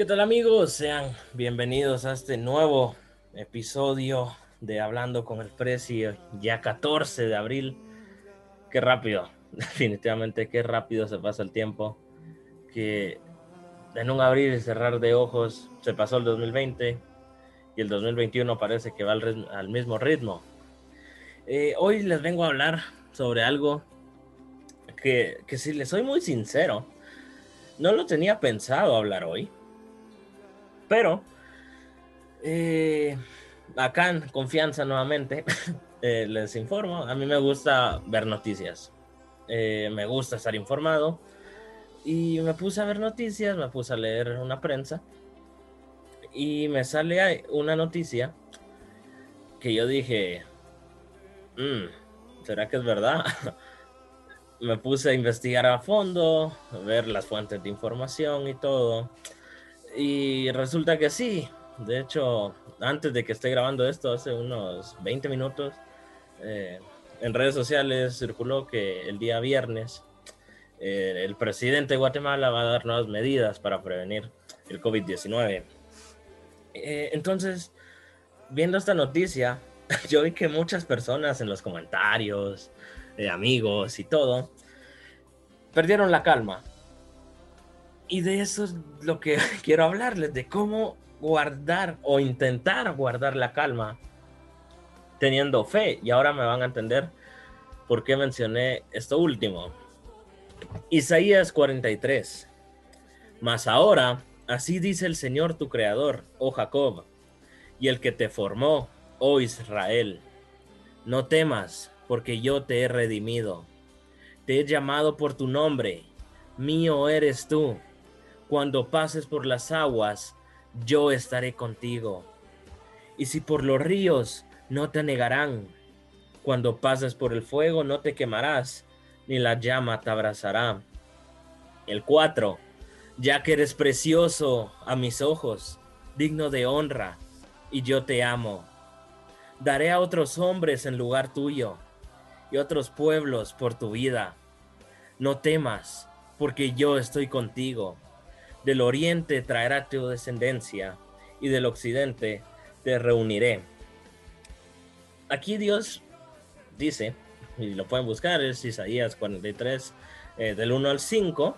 ¿Qué tal amigos? Sean bienvenidos a este nuevo episodio de Hablando con el Precio, ya 14 de abril. Qué rápido, definitivamente qué rápido se pasa el tiempo. Que en un abrir y cerrar de ojos se pasó el 2020 y el 2021 parece que va al, mismo ritmo. Eh, hoy les vengo a hablar sobre algo que, que si les soy muy sincero, no lo tenía pensado hablar hoy. Pero eh, acá en confianza nuevamente eh, les informo. A mí me gusta ver noticias. Eh, me gusta estar informado. Y me puse a ver noticias, me puse a leer una prensa. Y me sale una noticia que yo dije, mm, ¿será que es verdad? me puse a investigar a fondo, ver las fuentes de información y todo. Y resulta que sí. De hecho, antes de que esté grabando esto, hace unos 20 minutos, eh, en redes sociales circuló que el día viernes eh, el presidente de Guatemala va a dar nuevas medidas para prevenir el COVID-19. Eh, entonces, viendo esta noticia, yo vi que muchas personas en los comentarios, amigos y todo, perdieron la calma. Y de eso es lo que quiero hablarles, de cómo guardar o intentar guardar la calma teniendo fe. Y ahora me van a entender por qué mencioné esto último. Isaías 43. Mas ahora, así dice el Señor tu Creador, oh Jacob, y el que te formó, oh Israel. No temas, porque yo te he redimido te he llamado por tu nombre, mío eres tú. Cuando pases por las aguas, yo estaré contigo. Y si por los ríos, no te negarán. Cuando pases por el fuego, no te quemarás, ni la llama te abrazará. El 4. Ya que eres precioso a mis ojos, digno de honra, y yo te amo. Daré a otros hombres en lugar tuyo, y otros pueblos por tu vida no temas, porque yo estoy contigo. Del oriente traerá tu descendencia, y del occidente te reuniré. Aquí Dios dice, y lo pueden buscar, es Isaías 43, eh, del 1 al 5,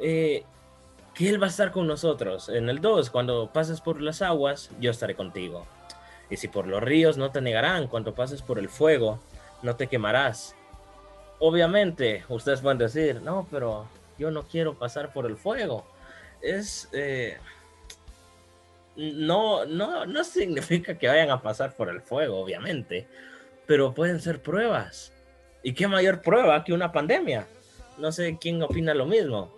eh, que Él va a estar con nosotros. En el 2, cuando pases por las aguas, yo estaré contigo. Y si por los ríos no te negarán, cuando pases por el fuego, no te quemarás obviamente, ustedes pueden decir, no, pero yo no quiero pasar por el fuego. Es. Eh, no, no, no significa que vayan a pasar por el fuego, obviamente, pero pueden ser pruebas. ¿Y qué mayor prueba que una pandemia? No sé quién opina lo mismo.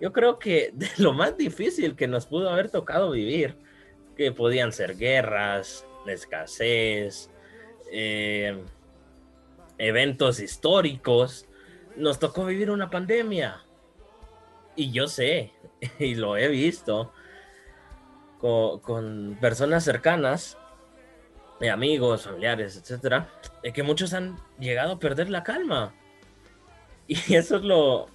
Yo creo que de lo más difícil que nos pudo haber tocado vivir, que podían ser guerras, escasez, eh, eventos históricos, nos tocó vivir una pandemia. Y yo sé, y lo he visto con, personas cercanas, de amigos, familiares, etcétera, de que muchos han llegado a perder la calma. Y eso es lo,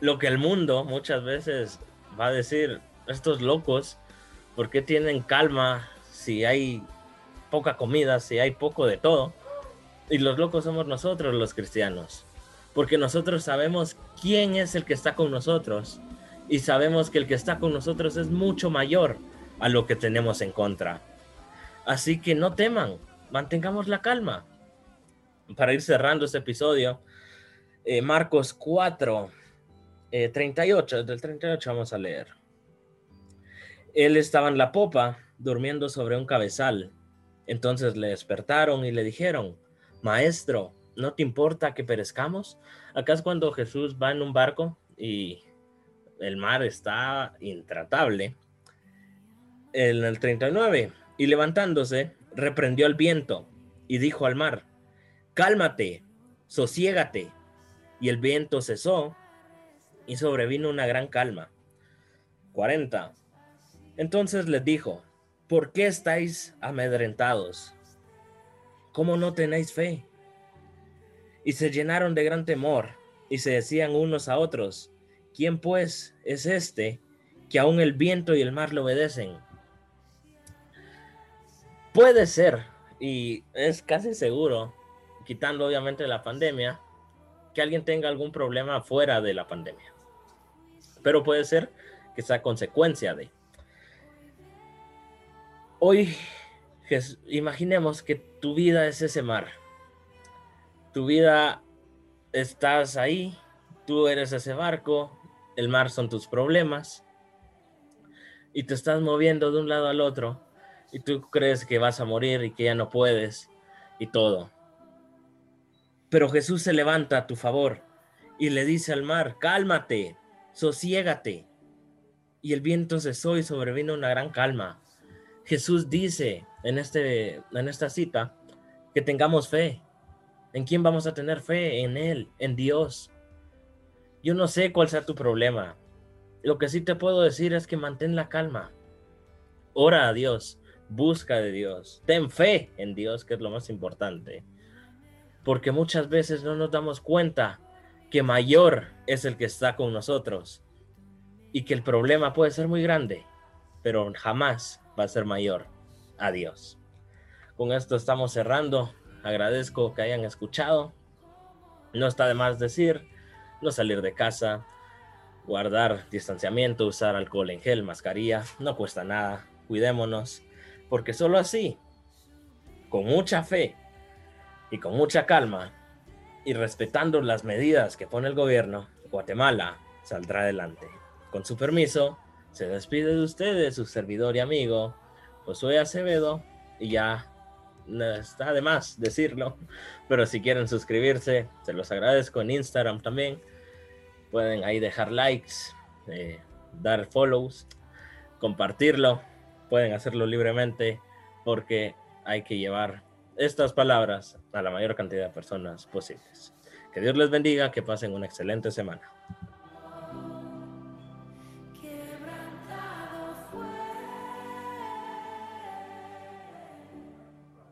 lo que el mundo muchas veces va a decir, estos locos, ¿por qué tienen calma si hay poca comida, si hay poco de todo? Y los locos somos nosotros los cristianos. Porque nosotros sabemos quién es el que está con nosotros. Y sabemos que el que está con nosotros es mucho mayor a lo que tenemos en contra. Así que no teman, mantengamos la calma. Para ir cerrando este episodio, eh, Marcos 4, 38, eh, del 38 vamos a leer. Él estaba en la popa, durmiendo sobre un cabezal. Entonces le despertaron y le dijeron, Maestro, ¿no te importa que perezcamos? Acá es cuando Jesús va en un barco y el mar está intratable. En el 39, y levantándose, reprendió al viento y dijo al mar, cálmate, sosiégate. Y el viento cesó y sobrevino una gran calma. 40. Entonces les dijo, ¿por qué estáis amedrentados? ¿cómo no tenéis fe? Y se llenaron de gran temor y se decían unos a otros, ¿quién pues es este que aún el viento y el mar le obedecen. Puede ser, y es casi seguro, quitando obviamente la pandemia, que alguien tenga algún problema fuera de la pandemia. Pero puede ser que sea consecuencia de. Hoy, imaginemos que tu vida es ese mar. Tu vida estás ahí, tú eres ese barco, el mar son tus problemas y te estás moviendo de un lado al otro y tú crees que vas a morir y que ya no puedes y todo. Pero Jesús se levanta a tu favor y le dice al mar, cálmate, sosiégate. Y el viento cesó y sobrevino una gran calma. Jesús dice en, este, en esta cita que tengamos fe. ¿En quién vamos a tener fe? En Él, en Dios. Yo no sé cuál sea tu problema. Lo que sí te puedo decir es que mantén la calma. Ora a Dios, busca de Dios, ten fe en Dios, que es lo más importante porque muchas veces no nos damos cuenta que mayor es el que está con nosotros y que el problema puede ser muy grande, pero jamás va a ser mayor a Dios. Con esto estamos cerrando. Agradezco que hayan escuchado. No está de más decir, no salir de casa, guardar distanciamiento, usar alcohol en gel, mascarilla, no cuesta nada. Cuidémonos, porque solo así, con mucha fe, y con mucha calma y respetando las medidas que pone el gobierno, Guatemala saldrá adelante. Con su permiso, se despide de ustedes su servidor y amigo, Josué Acevedo, y ya está de más decirlo, pero si quieren suscribirse, se los agradezco en Instagram también. Pueden ahí dejar likes, eh, dar follows, compartirlo, pueden hacerlo libremente porque hay que llevar estas palabras a la mayor cantidad de personas posibles. Que Dios les bendiga, que pasen una excelente semana.